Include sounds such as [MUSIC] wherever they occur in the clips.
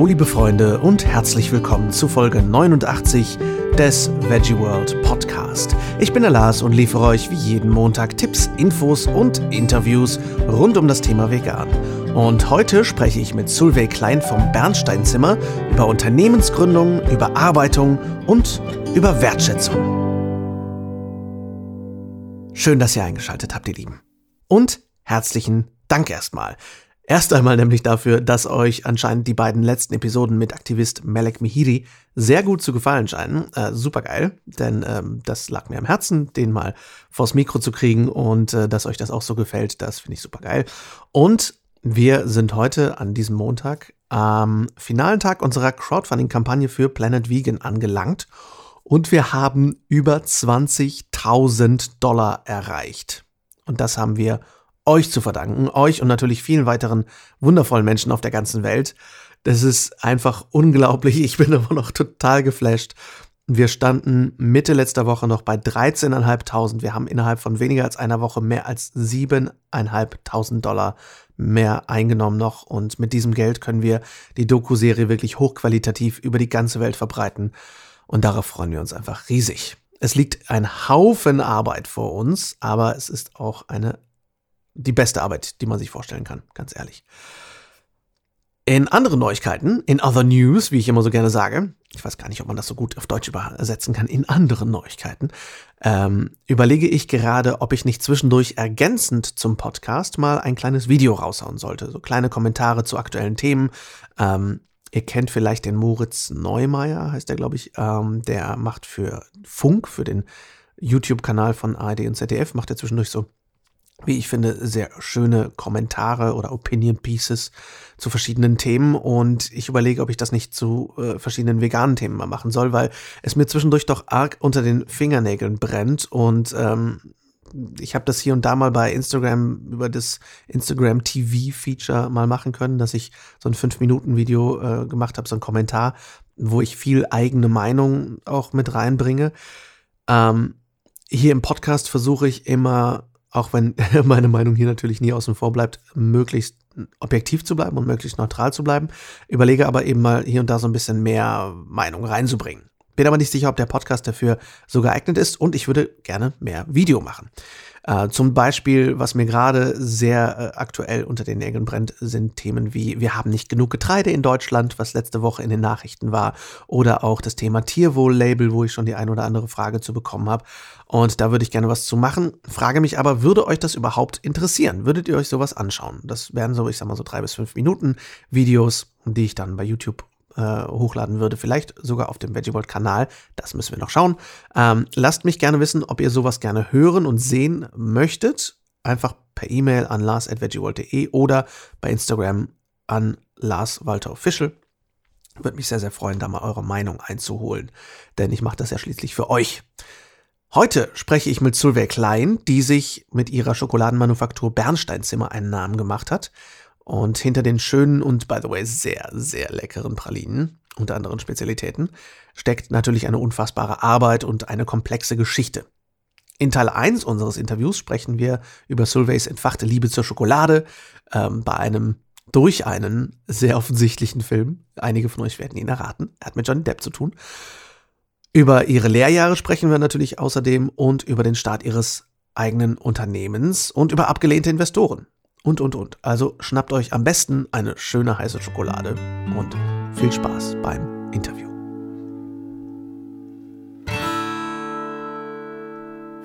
Hallo liebe Freunde und herzlich willkommen zu Folge 89 des Veggie World Podcast. Ich bin der Lars und liefere euch wie jeden Montag Tipps, Infos und Interviews rund um das Thema Vegan. Und heute spreche ich mit Sulvey Klein vom Bernsteinzimmer über Unternehmensgründung, Überarbeitung und über Wertschätzung. Schön, dass ihr eingeschaltet habt, ihr Lieben. Und herzlichen Dank erstmal. Erst einmal nämlich dafür, dass euch anscheinend die beiden letzten Episoden mit Aktivist Melek Mihiri sehr gut zu gefallen scheinen. Äh, Super geil, denn ähm, das lag mir am Herzen, den mal vors Mikro zu kriegen und äh, dass euch das auch so gefällt, das finde ich super geil. Und wir sind heute an diesem Montag am finalen Tag unserer Crowdfunding-Kampagne für Planet Vegan angelangt und wir haben über 20.000 Dollar erreicht. Und das haben wir euch zu verdanken, euch und natürlich vielen weiteren wundervollen Menschen auf der ganzen Welt. Das ist einfach unglaublich. Ich bin [LAUGHS] immer noch total geflasht. Wir standen Mitte letzter Woche noch bei 13.500. Wir haben innerhalb von weniger als einer Woche mehr als 7.500 Dollar mehr eingenommen noch. Und mit diesem Geld können wir die Doku-Serie wirklich hochqualitativ über die ganze Welt verbreiten. Und darauf freuen wir uns einfach riesig. Es liegt ein Haufen Arbeit vor uns, aber es ist auch eine die beste Arbeit, die man sich vorstellen kann, ganz ehrlich. In anderen Neuigkeiten, in other news, wie ich immer so gerne sage, ich weiß gar nicht, ob man das so gut auf Deutsch übersetzen kann, in anderen Neuigkeiten, ähm, überlege ich gerade, ob ich nicht zwischendurch ergänzend zum Podcast mal ein kleines Video raushauen sollte. So kleine Kommentare zu aktuellen Themen. Ähm, ihr kennt vielleicht den Moritz Neumeier, heißt der, glaube ich. Ähm, der macht für Funk, für den YouTube-Kanal von ARD und ZDF, macht er zwischendurch so wie ich finde, sehr schöne Kommentare oder Opinion Pieces zu verschiedenen Themen und ich überlege, ob ich das nicht zu äh, verschiedenen veganen Themen mal machen soll, weil es mir zwischendurch doch arg unter den Fingernägeln brennt und ähm, ich habe das hier und da mal bei Instagram über das Instagram TV Feature mal machen können, dass ich so ein 5-Minuten-Video äh, gemacht habe, so ein Kommentar, wo ich viel eigene Meinung auch mit reinbringe. Ähm, hier im Podcast versuche ich immer auch wenn [LAUGHS] meine Meinung hier natürlich nie außen vor bleibt, möglichst objektiv zu bleiben und möglichst neutral zu bleiben. Überlege aber eben mal hier und da so ein bisschen mehr Meinung reinzubringen. Bin aber nicht sicher, ob der Podcast dafür so geeignet ist und ich würde gerne mehr Video machen. Äh, zum Beispiel, was mir gerade sehr äh, aktuell unter den Nägeln brennt, sind Themen wie wir haben nicht genug Getreide in Deutschland, was letzte Woche in den Nachrichten war, oder auch das Thema Tierwohl-Label, wo ich schon die ein oder andere Frage zu bekommen habe. Und da würde ich gerne was zu machen. Frage mich aber, würde euch das überhaupt interessieren? Würdet ihr euch sowas anschauen? Das wären so, ich sag mal, so drei bis fünf Minuten Videos, die ich dann bei YouTube äh, hochladen würde. Vielleicht sogar auf dem VeggieWorld-Kanal. Das müssen wir noch schauen. Ähm, lasst mich gerne wissen, ob ihr sowas gerne hören und sehen möchtet. Einfach per E-Mail an lars.veggieworld.de oder bei Instagram an Lars Walter Official. Würde mich sehr, sehr freuen, da mal eure Meinung einzuholen, denn ich mache das ja schließlich für euch. Heute spreche ich mit Sylvia Klein, die sich mit ihrer Schokoladenmanufaktur Bernsteinzimmer einen Namen gemacht hat. Und hinter den schönen und, by the way, sehr, sehr leckeren Pralinen, unter anderen Spezialitäten, steckt natürlich eine unfassbare Arbeit und eine komplexe Geschichte. In Teil 1 unseres Interviews sprechen wir über Sylvays entfachte Liebe zur Schokolade ähm, bei einem durch einen sehr offensichtlichen Film. Einige von euch werden ihn erraten. Er hat mit Johnny Depp zu tun. Über ihre Lehrjahre sprechen wir natürlich außerdem und über den Start ihres eigenen Unternehmens und über abgelehnte Investoren und, und, und. Also schnappt euch am besten eine schöne heiße Schokolade und viel Spaß beim Interview.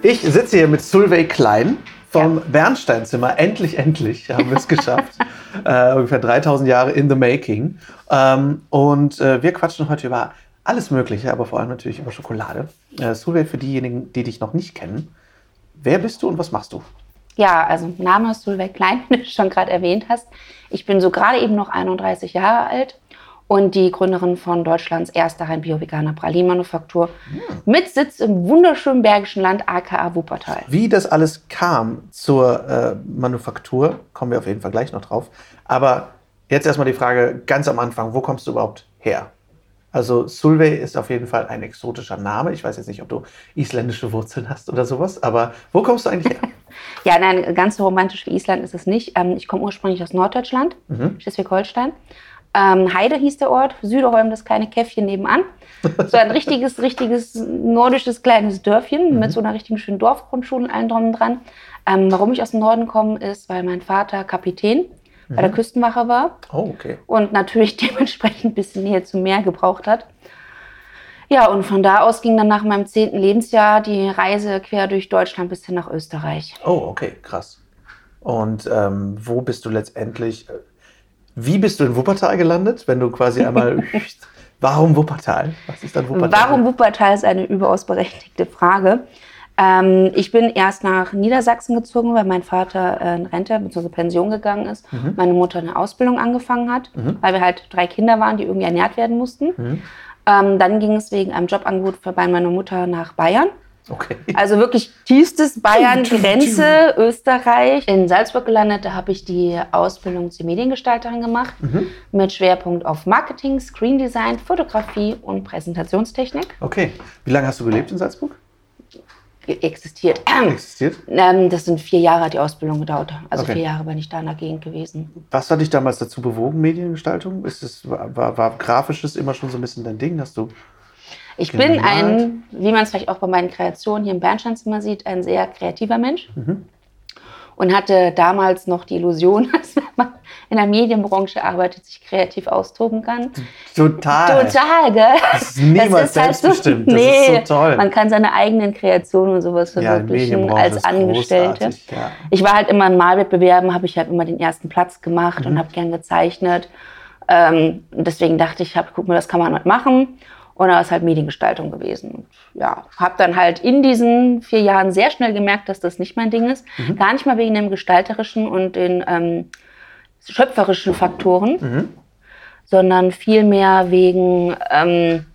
Ich sitze hier mit Sulvey Klein vom ja. Bernsteinzimmer. Endlich, endlich haben wir es geschafft. [LAUGHS] äh, ungefähr 3000 Jahre in the making. Ähm, und äh, wir quatschen heute über alles Mögliche, aber vor allem natürlich über Schokolade. Äh, Sulvey, für diejenigen, die dich noch nicht kennen, wer bist du und was machst du? Ja, also Name ist Solveig Klein, [LAUGHS] wie du schon gerade erwähnt hast. Ich bin so gerade eben noch 31 Jahre alt und die Gründerin von Deutschlands erster rein bio-veganer Pralinmanufaktur hm. mit Sitz im wunderschönen Bergischen Land, aka Wuppertal. Wie das alles kam zur äh, Manufaktur, kommen wir auf jeden Fall gleich noch drauf. Aber jetzt erstmal die Frage ganz am Anfang, wo kommst du überhaupt her? Also Sulvey ist auf jeden Fall ein exotischer Name. Ich weiß jetzt nicht, ob du isländische Wurzeln hast oder sowas, aber wo kommst du eigentlich her? [LAUGHS] ja, nein, ganz so romantisch wie Island ist es nicht. Ähm, ich komme ursprünglich aus Norddeutschland, mhm. Schleswig-Holstein. Ähm, Heide hieß der Ort, Süderholm, das kleine Käffchen nebenan. [LAUGHS] So ein richtiges, richtiges nordisches kleines Dörfchen Mhm. mit so einer richtigen schönen Dorfgrundschule und allem drum und dran. Ähm, warum ich aus dem Norden komme, ist, weil mein Vater Kapitän bei Mhm. der Küstenwache war Oh, okay. und natürlich [LAUGHS] dementsprechend ein bisschen Nähe zum Meer gebraucht hat. Ja, und von da aus ging dann nach meinem zehnten Lebensjahr die Reise quer durch Deutschland bis hin nach Österreich. Oh, okay, krass. Und ähm, wo bist du letztendlich, äh, wie bist du in Wuppertal gelandet, wenn du quasi einmal, [LAUGHS] warum Wuppertal? Was ist dann Wuppertal? Warum Wuppertal ist eine überaus berechtigte Frage. Ähm, ich bin erst nach Niedersachsen gezogen, weil mein Vater äh, in Rente bzw. Pension gegangen ist, Mhm. meine Mutter eine Ausbildung angefangen hat, weil wir halt drei Kinder waren, die irgendwie ernährt werden mussten. Mhm. Ähm, dann ging es wegen einem Jobangebot bei meiner Mutter nach Bayern. Okay. Also wirklich tiefstes Bayern, Grenze, Österreich. In Salzburg gelandet, da habe ich die Ausbildung zur Mediengestalterin gemacht, Mhm. mit Schwerpunkt auf Marketing, Screen Design, Fotografie und Präsentationstechnik. Okay. Wie lange hast du gelebt in Salzburg? Existiert. Existiert? Ähm, das sind vier Jahre hat die Ausbildung gedauert. Also Okay. vier Jahre bin ich da in der Gegend gewesen. Was hat dich damals dazu bewogen, Mediengestaltung? Ist es, war, war, Grafisches immer schon so ein bisschen dein Ding? Hast du. Ich Gemalt. bin ein, wie man es vielleicht auch bei meinen Kreationen hier im Bernsteinzimmer sieht, ein sehr kreativer Mensch. Mhm. Und hatte damals noch die Illusion, [LAUGHS] dass man in der Medienbranche arbeitet, sich kreativ austoben kann. Total. Total, gell? Das ist [LAUGHS] niemals selbstbestimmt. Das ist so toll. Man kann seine eigenen Kreationen und sowas Ja, verwirklichen Medienbranche als ist Angestellte. ja. Ich war halt immer in Malwettbewerben, habe ich halt immer den ersten Platz gemacht Mhm. und habe gern gezeichnet. Ähm, deswegen dachte ich, hab, guck mal, das kann man halt machen. Und da ist halt Mediengestaltung gewesen. Ja, habe dann halt in diesen vier Jahren sehr schnell gemerkt, dass das nicht mein Ding ist. Mhm. Gar nicht mal wegen dem gestalterischen und den ähm, schöpferischen Faktoren, Mhm. sondern vielmehr wegen ähm,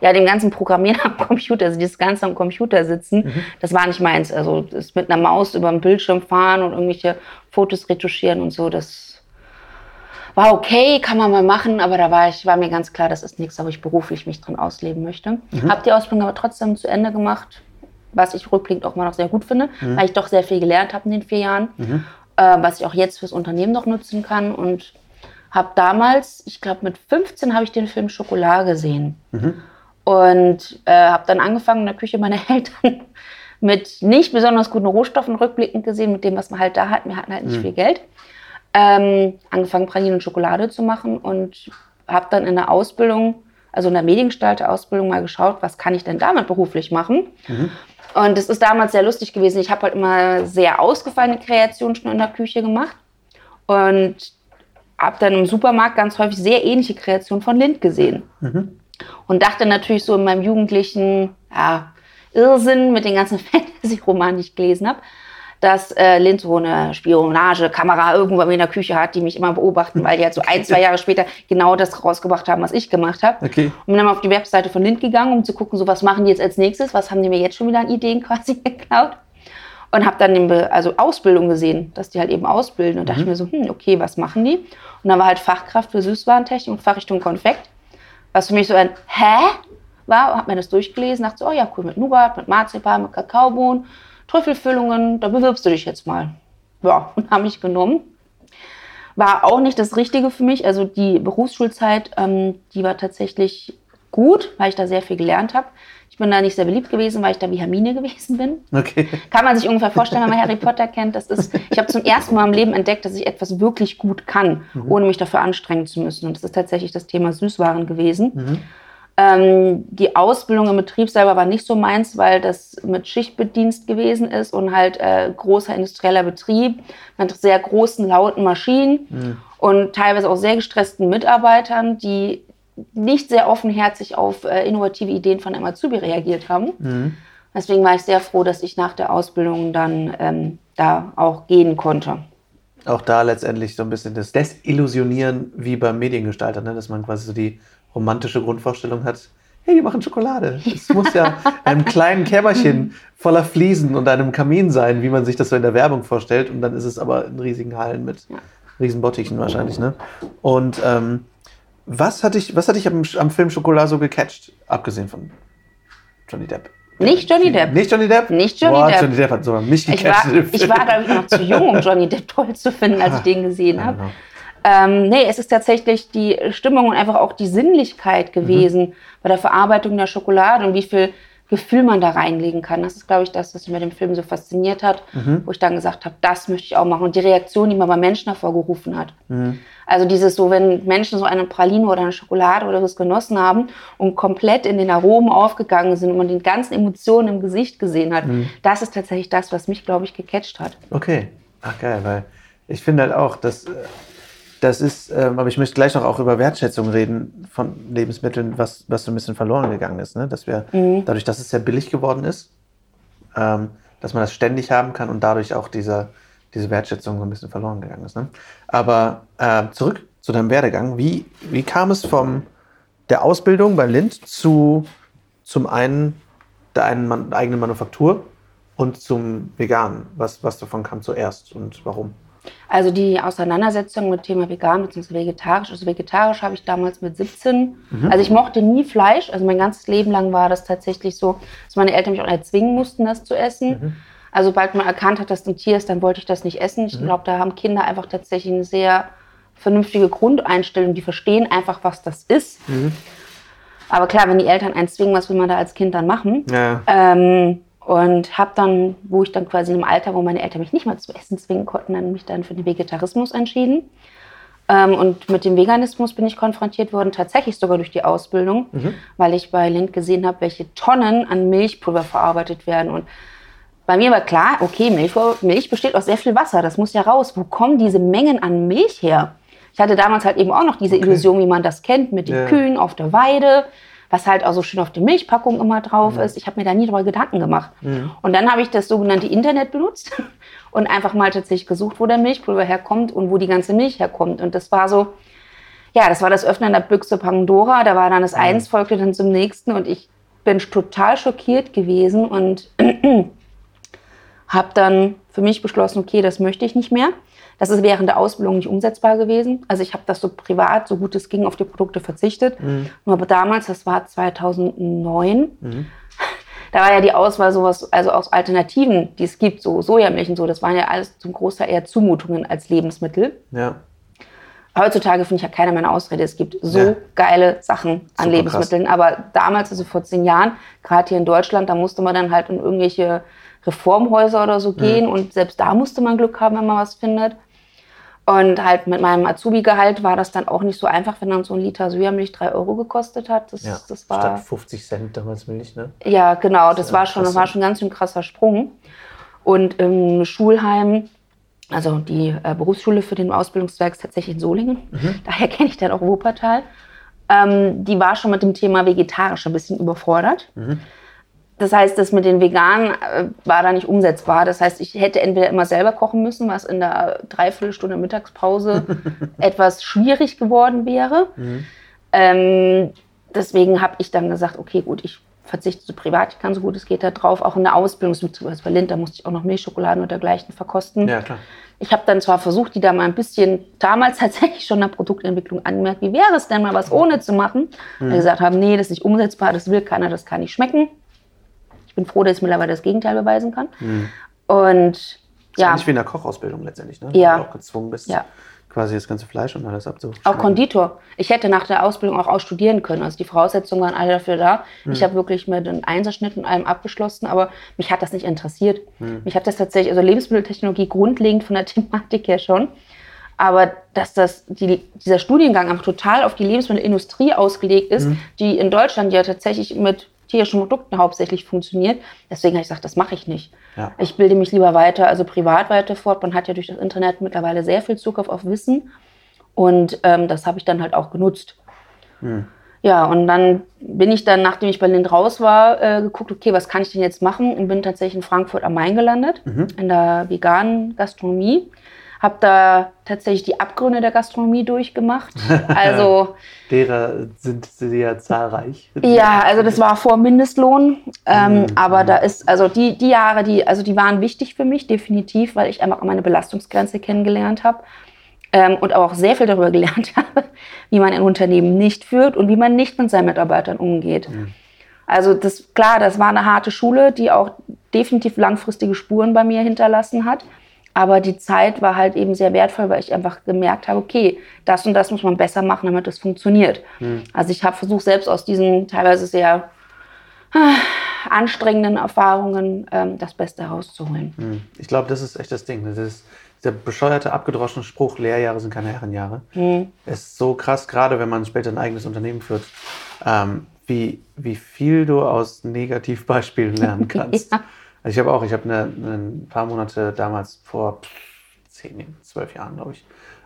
ja, dem ganzen Programmieren am Computer, also dieses ganze am Computer sitzen, Mhm. das war nicht meins. Also das mit einer Maus über den Bildschirm fahren und irgendwelche Fotos retuschieren und so, das war okay, kann man mal machen, aber da war ich, war mir ganz klar, das ist nichts, wo ich beruflich mich drin ausleben möchte. Mhm. Habe die Ausbildung aber trotzdem zu Ende gemacht, was ich rückblickend auch mal noch sehr gut finde, Mhm. weil ich doch sehr viel gelernt habe in den vier Jahren, äh, was ich auch jetzt fürs Unternehmen noch nutzen kann und habe damals, ich glaube mit 15 habe ich den Film Schokolade gesehen und äh, habe dann angefangen in der Küche meiner [LAUGHS] Eltern mit nicht besonders guten Rohstoffen rückblickend gesehen, mit dem, was man halt da hat. Wir hatten halt nicht viel Geld. Ähm, angefangen Pralinen und Schokolade zu machen und habe dann in der Ausbildung, also in der Mediengestalter-Ausbildung mal geschaut, was kann ich denn damit beruflich machen. Und das ist damals sehr lustig gewesen. Ich habe halt immer sehr ausgefallene Kreationen schon in der Küche gemacht und habe dann im Supermarkt ganz häufig sehr ähnliche Kreationen von Lind gesehen. Und dachte natürlich so in meinem jugendlichen ja, Irrsinn mit den ganzen [LAUGHS] Fantasy-Romanen, die ich gelesen habe, dass äh, Lind so eine Spionagekamera irgendwo in der Küche hat, die mich immer beobachten, weil die halt so ein, zwei Jahre später genau das rausgebracht haben, was ich gemacht habe. Okay. Und bin dann mal auf die Webseite von Lind gegangen, um zu gucken, so was machen die jetzt als nächstes, was haben die mir jetzt schon wieder an Ideen quasi [LAUGHS] geklaut. Und habe dann Be also Ausbildung gesehen, dass die halt eben ausbilden. Und dachte mir so, hm, okay, was machen die? Und dann war halt Fachkraft für Süßwarentechnik und Fachrichtung Konfekt. Was für mich so ein Hä? war, habe mir das durchgelesen, dachte so, oh ja, cool, mit Nougat, mit Marzipan, mit Kakaobohnen, Trüffelfüllungen, da bewirbst du dich jetzt mal. Ja, [LAUGHS] und habe mich genommen. War auch nicht das Richtige für mich. Also die Berufsschulzeit, ähm, die war tatsächlich gut, weil ich da sehr viel gelernt habe. Ich bin da nicht sehr beliebt gewesen, weil ich da wie Hermine gewesen bin. Okay. Kann man sich ungefähr vorstellen, wenn man Harry Potter kennt. Das ist, ich habe zum ersten Mal im Leben entdeckt, dass ich etwas wirklich gut kann, ohne mich dafür anstrengen zu müssen. Und das ist tatsächlich das Thema Süßwaren gewesen. Ähm, die Ausbildung im Betrieb selber war nicht so meins, weil das mit Schichtbedienst gewesen ist und halt äh, großer industrieller Betrieb mit sehr großen, lauten Maschinen und teilweise auch sehr gestressten Mitarbeitern, die nicht sehr offenherzig auf äh, innovative Ideen von einem Azubi reagiert haben. Deswegen war ich sehr froh, dass ich nach der Ausbildung dann ähm, da auch gehen konnte. Auch da letztendlich so ein bisschen das Desillusionieren wie beim Mediengestalter, ne? dass man quasi so die romantische Grundvorstellung hat, hey, die machen Schokolade. Es muss ja in [LAUGHS] einem kleinen Kämmerchen voller Fliesen und einem Kamin sein, wie man sich das so in der Werbung vorstellt. Und dann ist es aber in riesigen Hallen mit riesen Bottichen wahrscheinlich. Ne? Und ähm, was hat dich, was hat dich am, am Film Schokolade so gecatcht, abgesehen von Johnny Depp? Nicht Johnny Depp. Nicht Johnny Depp? Nicht Johnny Boah, Depp. Johnny Depp hat sogar mich Ich gecatcht. war, in dem ich war glaube ich, noch zu jung, um Johnny Depp toll zu finden, als ich [LAUGHS] den gesehen habe. Ähm, nee, es ist tatsächlich die Stimmung und einfach auch die Sinnlichkeit gewesen mhm. bei der Verarbeitung der Schokolade und wie viel Gefühl man da reinlegen kann. Das ist, glaube ich, das, was mich mit dem Film so fasziniert hat, mhm. wo ich dann gesagt habe, das möchte ich auch machen. Und die Reaktion, die man bei Menschen hervorgerufen hat. Mhm. Also dieses so, wenn Menschen so eine Praline oder eine Schokolade oder was genossen haben und komplett in den Aromen aufgegangen sind und man die ganzen Emotionen im Gesicht gesehen hat, mhm. das ist tatsächlich das, was mich, glaube ich, gecatcht hat. Okay, ach geil, weil ich finde halt auch, dass äh, das ist, ähm, aber ich möchte gleich noch auch über Wertschätzung reden von Lebensmitteln, was, was so ein bisschen verloren gegangen ist. Ne? Dass wir, mhm. dadurch, dass es sehr billig geworden ist, ähm, dass man das ständig haben kann und dadurch auch diese, diese Wertschätzung so ein bisschen verloren gegangen ist. Ne? Aber äh, zurück zu deinem Werdegang. Wie, wie kam es von der Ausbildung bei Lind zu zum einen der einen, eigenen Manufaktur und zum Veganen? Was, was davon kam zuerst und warum? Also die Auseinandersetzung mit Thema vegan bzw. vegetarisch. Also vegetarisch habe ich damals mit 17. Mhm. Also ich mochte nie Fleisch. Also mein ganzes Leben lang war das tatsächlich so, dass meine Eltern mich auch erzwingen mussten, das zu essen. Mhm. Also sobald man erkannt hat, dass ein Tier ist, dann wollte ich das nicht essen. Ich mhm. glaube, da haben Kinder einfach tatsächlich eine sehr vernünftige Grundeinstellung. Die verstehen einfach, was das ist. Mhm. Aber klar, wenn die Eltern einen zwingen, was will man da als Kind dann machen? Ja. Ähm, und habe dann, wo ich dann quasi im Alter, wo meine Eltern mich nicht mal zu essen zwingen konnten, dann mich dann für den Vegetarismus entschieden. Ähm, und mit dem Veganismus bin ich konfrontiert worden, tatsächlich sogar durch die Ausbildung, mhm. weil ich bei Lind gesehen habe, welche Tonnen an Milchpulver verarbeitet werden. Und bei mir war klar, okay, Milch, Milch besteht aus sehr viel Wasser, das muss ja raus. Wo kommen diese Mengen an Milch her? Ich hatte damals halt eben auch noch diese okay. Illusion, wie man das kennt, mit den ja. Kühen auf der Weide was halt auch so schön auf der Milchpackung immer drauf mhm. ist. Ich habe mir da nie drüber Gedanken gemacht. Mhm. Und dann habe ich das sogenannte Internet benutzt [LAUGHS] und einfach mal tatsächlich gesucht, wo der Milchpulver herkommt und wo die ganze Milch herkommt. Und das war so, ja, das war das Öffnen der Büchse Pandora. Da war dann das mhm. eins, folgte dann zum nächsten und ich bin total schockiert gewesen und [CLEARS THROAT] habe dann für mich beschlossen, okay, das möchte ich nicht mehr. Das ist während der Ausbildung nicht umsetzbar gewesen. Also ich habe das so privat, so gut es ging, auf die Produkte verzichtet. Mhm. Nur aber damals, das war 2009, mhm. [LAUGHS] da war ja die Auswahl sowas, also aus Alternativen, die es gibt, so Sojamilch und so, das waren ja alles zum Großteil eher Zumutungen als Lebensmittel. Ja. Heutzutage finde ich ja keiner mehr eine Ausrede. Es gibt so ja. geile Sachen an Super Lebensmitteln. Krass. Aber damals, also vor zehn Jahren, gerade hier in Deutschland, da musste man dann halt in irgendwelche Reformhäuser oder so gehen. Mhm. Und selbst da musste man Glück haben, wenn man was findet. Und halt mit meinem Azubi-Gehalt war das dann auch nicht so einfach, wenn dann so ein Liter Sojamilch drei Euro gekostet hat. Das, ja, das war, statt 50 Cent damals Milch, ne? Ja, genau. Das, das war schon, das war schon ganz schön krasser Sprung. Und im Schulheim, also die äh, Berufsschule für den Ausbildungszweig ist tatsächlich in Solingen. Mhm. [LAUGHS] Daher kenne ich dann auch Wuppertal. Ähm, die war schon mit dem Thema vegetarisch ein bisschen überfordert. Mhm. Das heißt, das mit den Veganen äh, war da nicht umsetzbar. Das heißt, ich hätte entweder immer selber kochen müssen, was in der Dreiviertelstunde Mittagspause [LAUGHS] etwas schwierig geworden wäre. Mhm. Ähm, deswegen habe ich dann gesagt, okay, gut, ich verzichte so privat, ich kann so gut es geht da drauf. Auch in der Ausbildung, also bei Lind, da musste ich auch noch Milchschokoladen und dergleichen verkosten. Ja, klar. Ich habe dann zwar versucht, die da mal ein bisschen, damals [LAUGHS] tatsächlich schon in der Produktentwicklung angemerkt, wie wäre es denn mal was ohne zu machen? Mhm. Weil gesagt haben, nee, das ist nicht umsetzbar, das will keiner, das kann nicht schmecken. Ich bin froh, dass ich mittlerweile das Gegenteil beweisen kann. Mhm. Und das ja. Ist wie in der Kochausbildung letztendlich, ne? Ja. Du auch gezwungen bist, ja. quasi das ganze Fleisch und alles abzuschneiden. Auch Konditor. Ich hätte nach der Ausbildung auch ausstudieren können. Also die Voraussetzungen waren alle dafür da. Mhm. Ich habe wirklich mit einem Einserschnitt und allem abgeschlossen, aber mich hat das nicht interessiert. Mhm. Mich hat das tatsächlich, also Lebensmitteltechnologie grundlegend von der [LAUGHS] Thematik her schon. Aber dass das, die, dieser Studiengang einfach total auf die Lebensmittelindustrie ausgelegt ist, mhm. die in Deutschland ja tatsächlich mit tierischen Produkten hauptsächlich funktioniert. Deswegen habe ich gesagt, das mache ich nicht. Ja. Ich bilde mich lieber weiter, also privat weiter fort. Man hat ja durch das Internet mittlerweile sehr viel Zugriff auf Wissen. Und ähm, das habe ich dann halt auch genutzt. Hm. Ja, und dann bin ich dann, nachdem ich bei Lind raus war, äh, geguckt, okay, was kann ich denn jetzt machen? Und bin tatsächlich in Frankfurt am Main gelandet, mhm. in der veganen Gastronomie habe da tatsächlich die Abgründe der Gastronomie durchgemacht. [LAUGHS] Also derer sind sie ja zahlreich. Ja, also das war vor Mindestlohn, ähm, mhm. aber da ist also die die Jahre, die also die waren wichtig für mich definitiv, weil ich einfach meine Belastungsgrenze kennengelernt habe. Ähm, und auch sehr viel darüber [LAUGHS] gelernt habe, wie man ein Unternehmen nicht führt und wie man nicht mit seinen Mitarbeitern umgeht. Mhm. Also das klar, das war eine harte Schule, die auch definitiv langfristige Spuren bei mir hinterlassen hat. Aber die Zeit war halt eben sehr wertvoll, weil ich einfach gemerkt habe, okay, das und das muss man besser machen, damit das funktioniert. Mhm. Also ich habe versucht, selbst aus diesen teilweise sehr äh, anstrengenden Erfahrungen ähm, das Beste herauszuholen. Mhm. Ich glaube, das ist echt das Ding. Das ist der bescheuerte, abgedroschene Spruch, Lehrjahre sind keine Herrenjahre, mhm. ist so krass, gerade wenn man später ein eigenes Unternehmen führt, ähm, wie, wie viel du aus Negativbeispielen lernen [LAUGHS] kannst. ja. Also ich habe auch, ich habe eine, ein paar Monate damals vor zehn, zwölf Jahren, glaube ich,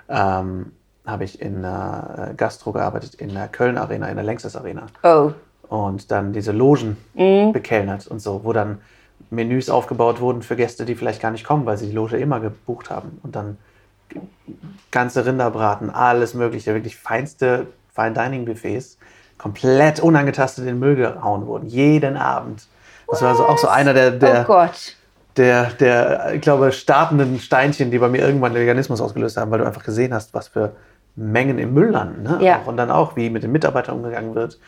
ähm, habe ich in einer Gastro gearbeitet, in der Köln Arena, in der Längstes Arena. Oh. Und dann diese Logen mhm. bekellnert und so, wo dann Menüs aufgebaut wurden für Gäste, die vielleicht gar nicht kommen, weil sie die Loge immer gebucht haben. Und dann ganze Rinderbraten, alles Mögliche, wirklich feinste Fine Dining Buffets, komplett unangetastet in den Müll gehauen wurden. Jeden Abend. Das war also auch so einer der, der, oh der, der, ich glaube, startenden Steinchen, die bei mir irgendwann den Veganismus ausgelöst haben, weil du einfach gesehen hast, was für Mengen im Müll landen. Ne? Ja. Und dann auch, wie mit den Mitarbeitern umgegangen wird,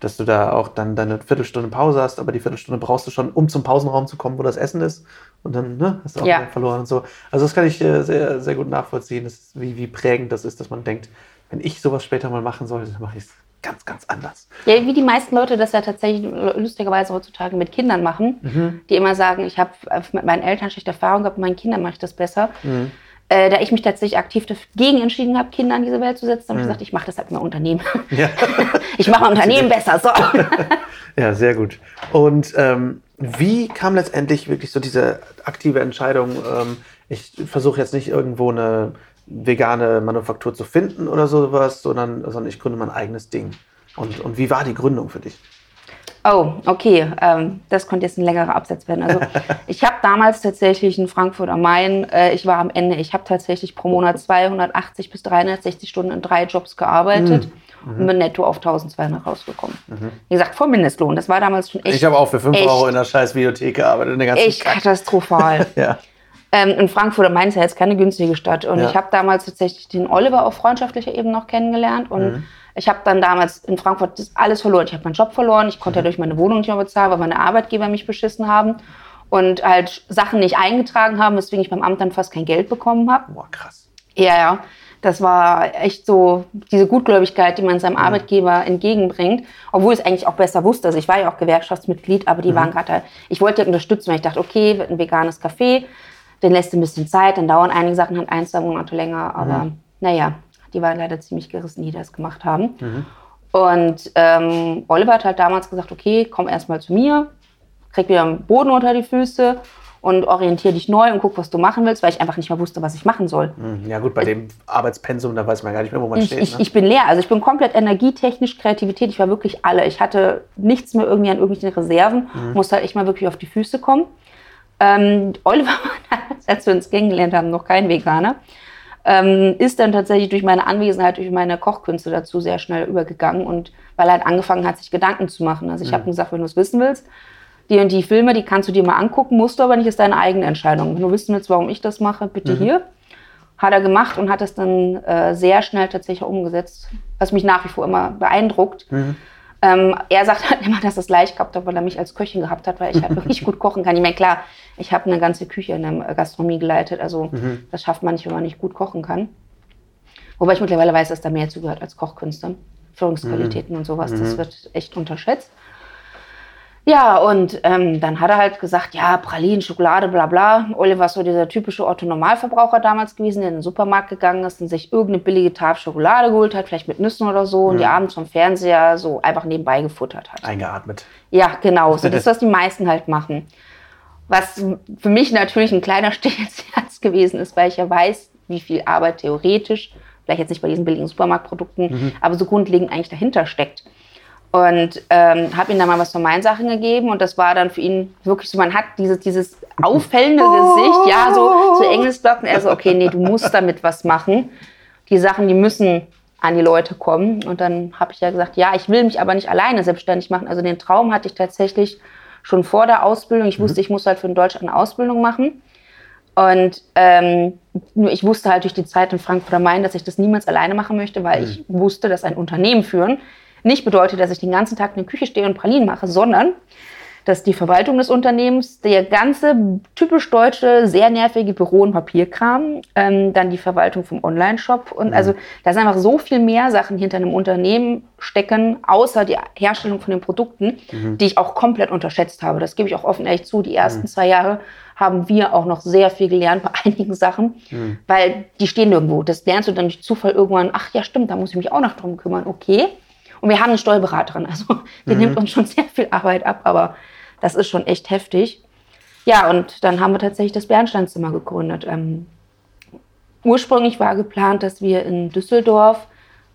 dass du da auch dann deine Viertelstunde Pause hast, aber die Viertelstunde brauchst du schon, um zum Pausenraum zu kommen, wo das Essen ist. Und dann ne, hast du auch ja. verloren und so. Also das kann ich äh, sehr, sehr gut nachvollziehen, das, wie, wie prägend das ist, dass man denkt, wenn ich sowas später mal machen sollte, dann mache ich es ganz, ganz anders. Ja, wie die meisten Leute das ja tatsächlich lustigerweise heutzutage mit Kindern machen, mhm. die immer sagen, ich habe mit meinen Eltern schlechte Erfahrungen gehabt, mit meinen Kindern mache ich das besser. Mhm. Äh, da ich mich tatsächlich aktiv dagegen entschieden habe, Kinder in diese Welt zu setzen, habe ich mhm. gesagt, ich mache das halt mal Unternehmen. Ja. [LAUGHS] ich mache mein Unternehmen besser. So. [LAUGHS] ja, sehr gut. Und ähm, wie kam letztendlich wirklich so diese aktive Entscheidung, ähm, ich versuche jetzt nicht irgendwo eine vegane Manufaktur zu finden oder sowas, sondern, sondern ich gründe mein eigenes Ding. Und, und wie war die Gründung für dich? Oh, okay. Ähm, das konnte jetzt ein längerer Absatz werden. Also [LAUGHS] ich habe damals tatsächlich in Frankfurt am Main, äh, ich war am Ende, ich habe tatsächlich pro Monat 280 bis 360 Stunden in drei Jobs gearbeitet mhm. und bin netto auf 1200 rausgekommen. Mhm. Wie gesagt, vor Mindestlohn. Das war damals schon echt. Ich habe auch für 5 Euro in der scheiß Videothek gearbeitet. In der ganzen echt Kack. katastrophal. [LAUGHS] ja. Ähm, in Frankfurt am Main ist ja jetzt keine günstige Stadt. Und ja. ich habe damals tatsächlich den Oliver auf freundschaftlicher Ebene noch kennengelernt. Und mhm. ich habe dann damals in Frankfurt alles verloren. Ich habe meinen Job verloren. Ich konnte mhm. ja durch meine Wohnung nicht mehr bezahlen, weil meine Arbeitgeber mich beschissen haben. Und halt Sachen nicht eingetragen haben, weswegen ich beim Amt dann fast kein Geld bekommen habe. Boah, krass. Ja, ja. Das war echt so diese Gutgläubigkeit, die man seinem mhm. Arbeitgeber entgegenbringt, obwohl ich es eigentlich auch besser wusste. Also ich war ja auch Gewerkschaftsmitglied, aber die mhm. waren gerade, ich wollte ja unterstützen, weil ich dachte, okay, wird ein veganes Café, den lässt ein bisschen Zeit, dann dauern einige Sachen halt ein, zwei Monate länger, aber mhm. naja, die waren leider ziemlich gerissen, die das gemacht haben. Mhm. Und ähm, Oliver hat halt damals gesagt, okay, komm erstmal zu mir, krieg wieder einen Boden unter die Füße und orientiere dich neu und guck, was du machen willst, weil ich einfach nicht mehr wusste, was ich machen soll. Mhm. Ja gut, bei dem Arbeitspensum, da weiß man gar nicht mehr, wo man ich, steht. Ich, ne? ich bin leer, also ich bin komplett energietechnisch, Kreativität, ich war wirklich alle. Ich hatte nichts mehr irgendwie an irgendwelchen Reserven, mhm. musste halt echt mal wirklich auf die Füße kommen. Ähm, Oliver [LAUGHS] als wir uns kennengelernt haben, noch kein Veganer. Ähm, ist dann tatsächlich durch meine Anwesenheit, durch meine Kochkünste dazu sehr schnell übergegangen und weil er halt angefangen hat, sich Gedanken zu machen. Also ich mhm. habe ihm gesagt, wenn du es wissen willst, die und die Filme, die kannst du dir mal angucken, musst du aber nicht, ist deine eigene Entscheidung. Wenn du wissen willst, warum ich das mache, bitte mhm. hier. Hat er gemacht und hat es dann äh, sehr schnell tatsächlich umgesetzt, was mich nach wie vor immer beeindruckt. Mhm. Ähm, er sagt halt immer, dass es leicht gehabt hat, weil er mich als Köchin gehabt hat, weil ich halt wirklich [LAUGHS] gut kochen kann. Ich meine, klar, ich habe eine ganze Küche in der Gastronomie geleitet, also mhm. das schafft man nicht, wenn man nicht gut kochen kann. Wobei ich mittlerweile weiß, dass da mehr zugehört als Kochkünste. Führungsqualitäten mhm. und sowas, das mhm. wird echt unterschätzt. Ja, und ähm, dann hat er halt gesagt, ja, Pralinen, Schokolade, bla bla. Oliver ist so dieser typische Otto-Normalverbraucher damals gewesen, der in den Supermarkt gegangen ist und sich irgendeine billige Tafel Schokolade geholt hat, vielleicht mit Nüssen oder so, mhm. und die abends vom Fernseher so einfach nebenbei gefuttert hat. Eingeatmet. Ja, genau. So [LAUGHS] das, was die meisten halt machen. Was für mich natürlich ein kleiner [LAUGHS] Stich ins Herz gewesen ist, weil ich ja weiß, wie viel Arbeit theoretisch, vielleicht jetzt nicht bei diesen billigen Supermarktprodukten, mhm. aber so grundlegend eigentlich dahinter steckt. Und ähm, habe ihm dann mal was von meinen Sachen gegeben und das war dann für ihn wirklich so, man hat dieses, dieses auffällende Gesicht, ja, so, so Engelsblock und er so, okay, nee, du musst damit was machen. Die Sachen, die müssen an die Leute kommen. Und dann habe ich ja gesagt, ja, ich will mich aber nicht alleine selbstständig machen. Also den Traum hatte ich tatsächlich schon vor der Ausbildung. Ich wusste, mhm. ich muss halt für Deutschland eine Ausbildung machen. Und ähm, nur ich wusste halt durch die Zeit in Frankfurt am Main, dass ich das niemals alleine machen möchte, weil mhm. ich wusste, dass ein Unternehmen führen nicht bedeutet, dass ich den ganzen Tag in der Küche stehe und Pralinen mache, sondern dass die Verwaltung des Unternehmens, der ganze typisch deutsche, sehr nervige Büro- und Papierkram, ähm, dann die Verwaltung vom Online-Shop und mhm. also da sind einfach so viel mehr Sachen hinter einem Unternehmen stecken, außer die Herstellung von den Produkten, mhm. die ich auch komplett unterschätzt habe. Das gebe ich auch offen ehrlich zu. Die ersten mhm. zwei Jahre haben wir auch noch sehr viel gelernt bei [LAUGHS] einigen Sachen, mhm. weil die stehen irgendwo. Das lernst du dann durch Zufall irgendwann, ach ja, stimmt, da muss ich mich auch noch drum kümmern. Okay. Und wir haben eine Steuerberaterin, also [LAUGHS] die mhm. nimmt uns schon sehr viel Arbeit ab, aber das ist schon echt heftig. Ja, und dann haben wir tatsächlich das Bernsteinzimmer gegründet. Ähm, ursprünglich war geplant, dass wir in Düsseldorf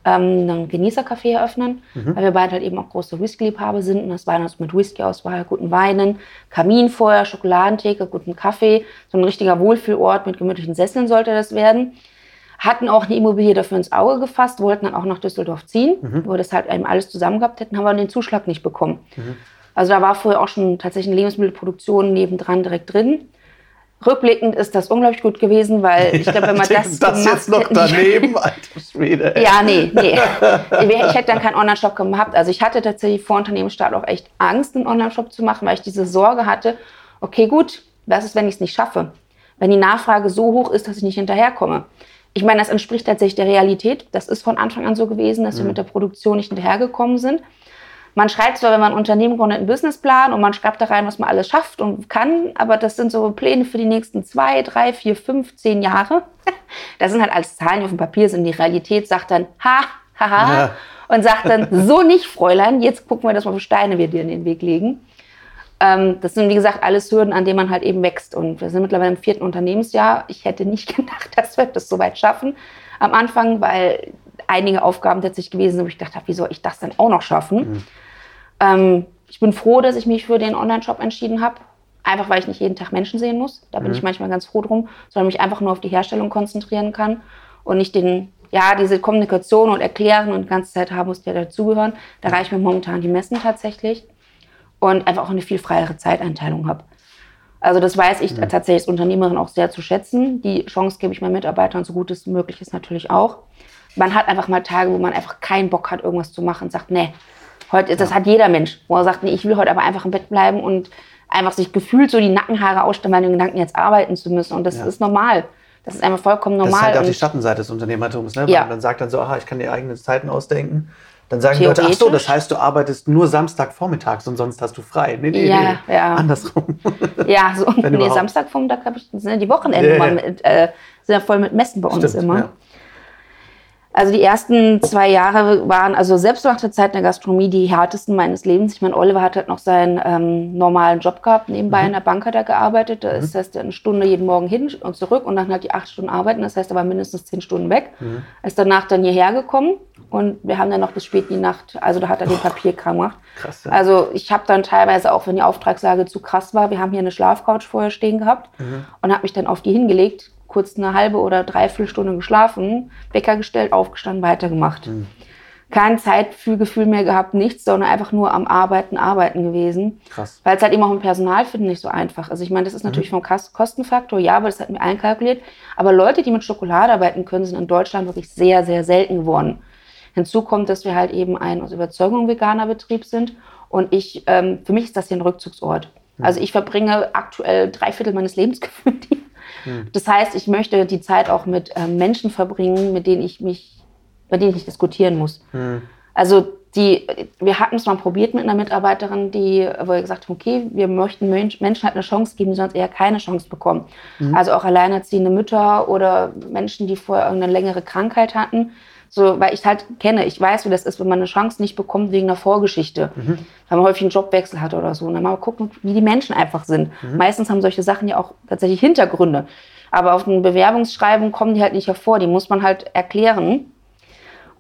ähm, einen Genießercafé eröffnen, mhm. weil wir beide halt eben auch große Whisky-Liebhaber sind. Und das war also mit Whisky-Auswahl, guten Weinen, Kaminfeuer, Schokoladentheke, guten Kaffee. So ein richtiger Wohlfühlort mit gemütlichen Sesseln sollte das werden. Hatten auch eine Immobilie dafür ins Auge gefasst, wollten dann auch nach Düsseldorf ziehen, mhm. wo wir das halt eben alles zusammen gehabt hätten, haben aber den Zuschlag nicht bekommen. Mhm. Also da war vorher auch schon tatsächlich eine Lebensmittelproduktion nebendran direkt drin. Rückblickend ist das unglaublich gut gewesen, weil ich glaube, wenn man [LAUGHS] das. das jetzt noch daneben, [LAUGHS] alter Schwede. Ja, nee, nee. [LAUGHS] Ich hätte dann keinen Online-Shop gehabt. Also ich hatte tatsächlich vor Unternehmensstart auch echt Angst, einen Online-Shop zu machen, weil ich diese Sorge hatte, okay, gut, was ist, wenn ich es nicht schaffe? Wenn die Nachfrage so hoch ist, dass ich nicht hinterherkomme. Ich meine, das entspricht tatsächlich der Realität. Das ist von Anfang an so gewesen, dass mhm. wir mit der Produktion nicht hinterhergekommen sind. Man schreibt zwar, wenn man ein Unternehmen gründet, einen Businessplan und man schreibt da rein, was man alles schafft und kann, aber das sind so Pläne für die nächsten zwei, drei, vier, fünf, zehn Jahre. [LAUGHS] Das sind halt alles Zahlen, die auf dem Papier sind. Die Realität sagt dann, ha, ha, ha, ja. und sagt dann, so nicht, Fräulein, jetzt gucken wir, dass wir Steine wir dir in den Weg legen. Ähm, das sind, wie gesagt, alles Hürden, an denen man halt eben wächst. Und wir sind mittlerweile im vierten Unternehmensjahr. Ich hätte nicht [LAUGHS] gedacht, dass wir das so weit schaffen am Anfang, weil einige Aufgaben tatsächlich gewesen sind, wo ich gedacht habe, wie soll ich das denn auch noch schaffen? Mhm. Ähm, ich bin froh, dass ich mich für den Online-Shop entschieden habe. Einfach weil ich nicht jeden Tag Menschen sehen muss. Da bin mhm. ich manchmal ganz froh drum, sondern mich einfach nur auf die Herstellung konzentrieren kann und nicht den, ja, diese Kommunikation und Erklären und die ganze Zeit haben muss, die dazugehören. Da reichen mir momentan die Messen tatsächlich und einfach auch eine viel freiere Zeiteinteilung habe. Also das weiß ich mhm. tatsächlich als Unternehmerin auch sehr zu schätzen. Die Chance gebe ich meinen Mitarbeitern so gut es möglich ist natürlich auch. Man hat einfach mal Tage, wo man einfach keinen Bock hat, irgendwas zu machen und sagt, nee, Heute, das hat jeder Mensch, wo er sagt, nee, ich will heute aber einfach im Bett bleiben und einfach sich gefühlt so die Nackenhaare ausstellen, den Gedanken jetzt arbeiten zu müssen. Und das ja. ist normal. Das ist einfach vollkommen normal. Das ist halt auch die Schattenseite des Unternehmertums, ne? Ja. man dann sagt dann so, aha, ich kann die eigenen Zeiten ausdenken. Dann sagen die Leute, ach so, das heißt, du arbeitest nur Samstagvormittags und sonst hast du frei. Nee, nee, ja, nee. Ja. Andersrum. Ja, [LAUGHS] so, nee, Samstagvormittag habe ich, sind ja die Wochenende ja, mit, äh, sind ja voll mit Messen bei uns Stimmt, immer. Ja. Also die ersten zwei Jahre waren also selbst nach der Zeit in der Gastronomie die härtesten meines Lebens. Ich meine, Oliver hat halt noch seinen ähm, normalen Job gehabt. Nebenbei mhm. in der Bank hat er gearbeitet. Da mhm. ist das eine Stunde jeden Morgen hin und zurück und dann halt die acht Stunden arbeiten. Das heißt, er war mindestens zehn Stunden weg. Mhm. Er ist danach dann hierher gekommen und wir haben dann noch bis spät in die Nacht, also da hat er den Papierkram gemacht. Krass. Ja. Also ich habe dann teilweise auch, wenn die Auftragslage zu krass war, wir haben hier eine Schlafcouch vorher stehen gehabt mhm. und habe mich dann auf die hingelegt kurz eine halbe oder dreiviertel Stunde geschlafen, Wecker gestellt, aufgestanden, weitergemacht. Mhm. Kein Zeitgefühl mehr gehabt, nichts, sondern einfach nur am Arbeiten, Arbeiten gewesen. Krass. Weil es halt eben auch im Personalfinden nicht so einfach ist. Also ich meine, das ist natürlich mhm. vom Kostenfaktor, ja, aber das hat mir einkalkuliert. Aber Leute, die mit Schokolade arbeiten können, sind in Deutschland wirklich sehr, sehr selten geworden. Hinzu kommt, dass wir halt eben ein aus Überzeugung veganer Betrieb sind. Und ich, ähm, für mich ist das hier ein Rückzugsort. Mhm. Also ich verbringe aktuell drei Viertel meines Lebens gefühlt [LAUGHS] hier hm. Das heißt, ich möchte die Zeit auch mit ähm, Menschen verbringen, mit denen ich mich, bei denen ich nicht diskutieren muss. Hm. Also die, wir hatten es mal probiert mit einer Mitarbeiterin, die, wo wir gesagt haben, okay, wir möchten Menschen halt eine Chance geben, die sonst eher keine Chance bekommen. Mhm. Also auch alleinerziehende Mütter oder Menschen, die vorher irgendeine längere Krankheit hatten. So, weil ich halt kenne, ich weiß, wie das ist, wenn man eine Chance nicht bekommt wegen einer Vorgeschichte. Mhm. Weil man häufig einen Jobwechsel hat oder so. Und dann mal gucken, wie die Menschen einfach sind. Mhm. Meistens haben solche Sachen ja auch tatsächlich Hintergründe. Aber auf den Bewerbungsschreiben kommen die halt nicht hervor. Die muss man halt erklären.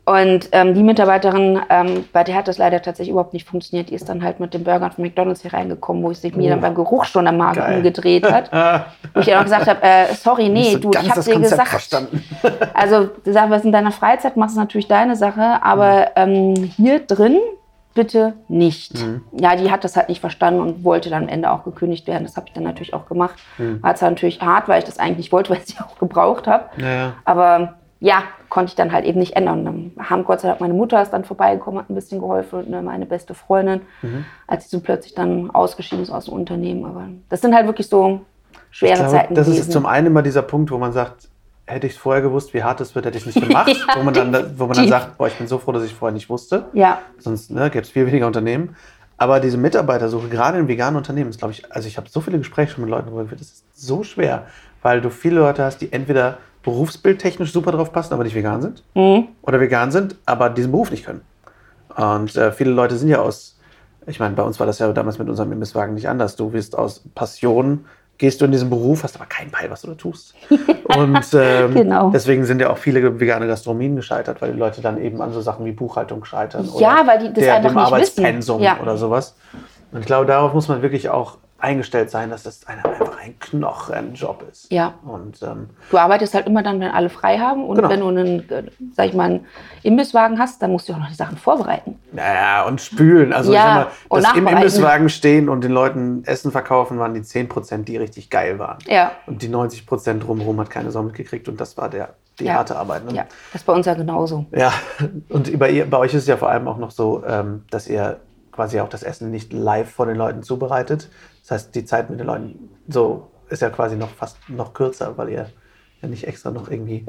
Und ähm, die Mitarbeiterin, ähm, bei der hat das leider tatsächlich überhaupt nicht funktioniert. Die ist dann halt mit dem Burger von McDonalds hier reingekommen, wo ich sich mir dann oh. beim Geruch schon am Magen Geil. umgedreht hat. [LAUGHS] wo ich auch gesagt habe, äh, sorry, nee, du, ich habe dir gesagt. Verstanden. [LAUGHS] also, du sagst, was in deiner Freizeit machst, ist natürlich deine Sache, aber mhm. ähm, hier drin bitte nicht. Mhm. Ja, die hat das halt nicht verstanden und wollte dann am Ende auch gekündigt werden. Das habe ich dann natürlich auch gemacht. Mhm. War zwar natürlich hart, weil ich das eigentlich wollte, [LAUGHS] weil ich sie auch gebraucht habe. Ja. Aber ja, konnte ich dann halt eben nicht ändern. Und dann haben Gott sei Dank meine Mutter ist dann vorbeigekommen, hat ein bisschen geholfen und ne, meine beste Freundin, Mhm. als sie so plötzlich dann ausgeschieden ist aus dem Unternehmen. Aber das sind halt wirklich so schwere glaube, Zeiten das gewesen. ist zum einen immer dieser Punkt, wo man sagt, hätte ich es vorher gewusst, wie hart es wird, hätte ich es nicht [LAUGHS] gemacht. Ja, wo man dann, wo man dann sagt, boah, ich bin so froh, dass ich vorher nicht wusste. ja, Sonst ne, gäbe es viel weniger Unternehmen. Aber diese Mitarbeitersuche, gerade in veganen Unternehmen, ist, glaube ich, also ich habe so viele Gespräche schon mit Leuten darüber geführt, das ist so schwer, weil du viele Leute hast, die entweder berufsbildtechnisch super drauf passen, aber nicht vegan sind, Mhm. oder vegan sind, aber diesen Beruf nicht können. Und äh, viele Leute sind ja aus, ich meine, bei uns war das ja damals mit unserem Imbisswagen nicht anders. Du wirst aus Passion, gehst du in diesen Beruf, hast aber keinen Peil, was du da tust. [LAUGHS] Und ähm, Genau. deswegen sind ja auch viele vegane Gastronomien gescheitert, weil die Leute dann eben an so Sachen wie Buchhaltung scheitern. Ja, oder weil die das der, einfach dem nicht wissen. Arbeitspensum Ja. oder sowas. Und ich glaube, darauf muss man wirklich auch eingestellt sein, dass das ein, einfach ein Knochenjob ist. Ja. Und ähm, Du arbeitest halt immer dann, wenn alle frei haben. Und Genau. wenn du einen, äh, sag ich mal, einen Imbisswagen hast, dann musst du auch noch die Sachen vorbereiten. Naja, und spülen. Also Ja, ich sag mal, das im. Imbisswagen stehen und den Leuten Essen verkaufen, waren die 10%, die richtig geil waren. Ja. Und die 90% drumherum hat keine Sau mitgekriegt und das war der, die Ja. harte Arbeit. Ne? Ja, das ist bei uns ja genauso. Ja, und bei, ihr, bei euch ist es ja vor allem auch noch so, ähm, dass ihr quasi auch das Essen nicht live vor den Leuten zubereitet. Das heißt, die Zeit mit den Leuten so ist ja quasi noch fast noch kürzer, weil ihr ja nicht extra noch irgendwie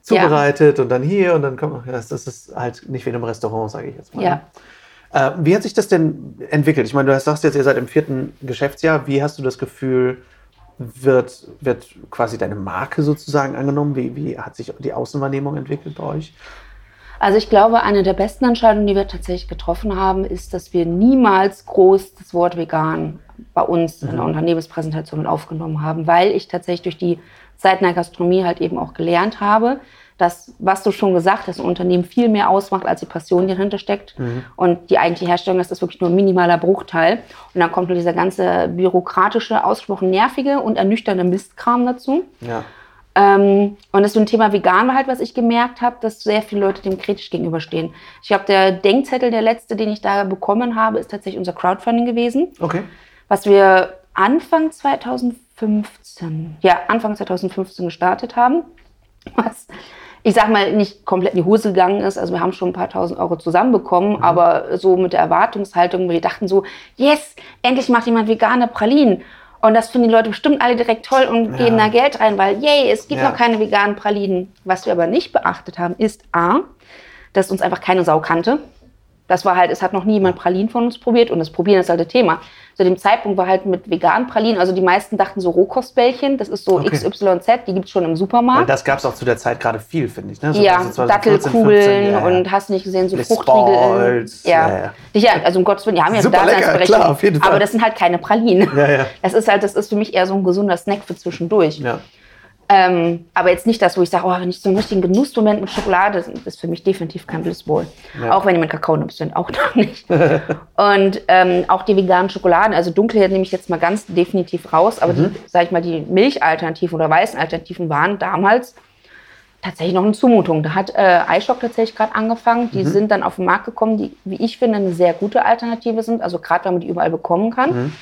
zubereitet und dann hier und dann kommt noch, das, das ist halt nicht wie in einem Restaurant, sage ich jetzt mal. Ja. Äh, wie hat sich das denn entwickelt? Ich meine, du sagst jetzt, ihr seid im vierten Geschäftsjahr. Wie hast du das Gefühl, wird, wird quasi deine Marke sozusagen angenommen? Wie, wie hat sich die Außenwahrnehmung entwickelt bei euch? Also ich glaube, eine der besten Entscheidungen, die wir tatsächlich getroffen haben, ist, dass wir niemals groß das Wort vegan bei uns in der Unternehmenspräsentation mit aufgenommen haben, weil ich tatsächlich durch die Zeit in der Gastronomie halt eben auch gelernt habe, dass, was du schon gesagt hast, ein Unternehmen viel mehr ausmacht, als die Passion, die dahinter steckt. Und die eigentliche Herstellung, das ist wirklich nur ein minimaler Bruchteil. Und dann kommt nur dieser ganze bürokratische, ausgesprochen nervige und ernüchternde Mistkram dazu. Ja. Ähm, und das ist so ein Thema vegan war halt, was ich gemerkt habe, dass sehr viele Leute dem kritisch gegenüberstehen. Ich glaube, der Denkzettel, der letzte, den ich da bekommen habe, ist tatsächlich unser Crowdfunding gewesen, Okay. Was wir Anfang 2015, ja, Anfang 2015 gestartet haben. Was, ich sag mal, nicht komplett in die Hose gegangen ist. Also wir haben schon ein paar tausend Euro zusammenbekommen, aber so mit der Erwartungshaltung, wir dachten so, yes, endlich macht jemand vegane Pralinen. Und das finden die Leute bestimmt alle direkt toll und Ja. geben da Geld rein, weil, yay, es gibt Ja. noch keine veganen Pralinen. Was wir aber nicht beachtet haben, ist A, dass uns einfach keine Sau kannte. Das war halt, es hat noch nie jemand Pralinen von uns probiert und das Probieren ist halt das Thema. Zu dem Zeitpunkt war halt mit veganen Pralinen, also die meisten dachten so Rohkostbällchen, das ist so Okay. XYZ, die gibt es schon im Weil Supermarkt. das gab es auch zu der Zeit gerade viel, finde ich. Ne? So ja, 2014, Dattelkugeln 15, ja, und hast nicht gesehen, so Fruchtriegel. Balls, Ja. ja, ja. also um Gottes Willen, die haben ja eine Super lecker, Daseinsberechtigung. klar, auf jeden Fall. Aber das sind halt keine Pralinen. Ja, ja. Das ist halt, das ist für mich eher so ein gesunder Snack für zwischendurch. Ja. Ähm, aber jetzt nicht das, wo ich sage, oh, wenn ich so einen richtigen Genussmoment mit Schokolade, das ist für mich definitiv kein Blissbowl. Ja. Auch wenn die mit Kakaonips sind, auch [LAUGHS] noch nicht. und ähm, auch die veganen Schokoladen, also dunkle nehme ich jetzt mal ganz definitiv raus, aber Mhm. die, sag ich mal, die Milchalternativen oder weißen Alternativen waren damals tatsächlich noch eine Zumutung. Da hat äh, iShock tatsächlich gerade angefangen. Mhm. Die sind dann auf den Markt gekommen, die, wie ich finde, eine sehr gute Alternative sind. Also gerade, wenn man die überall bekommen kann. Mhm.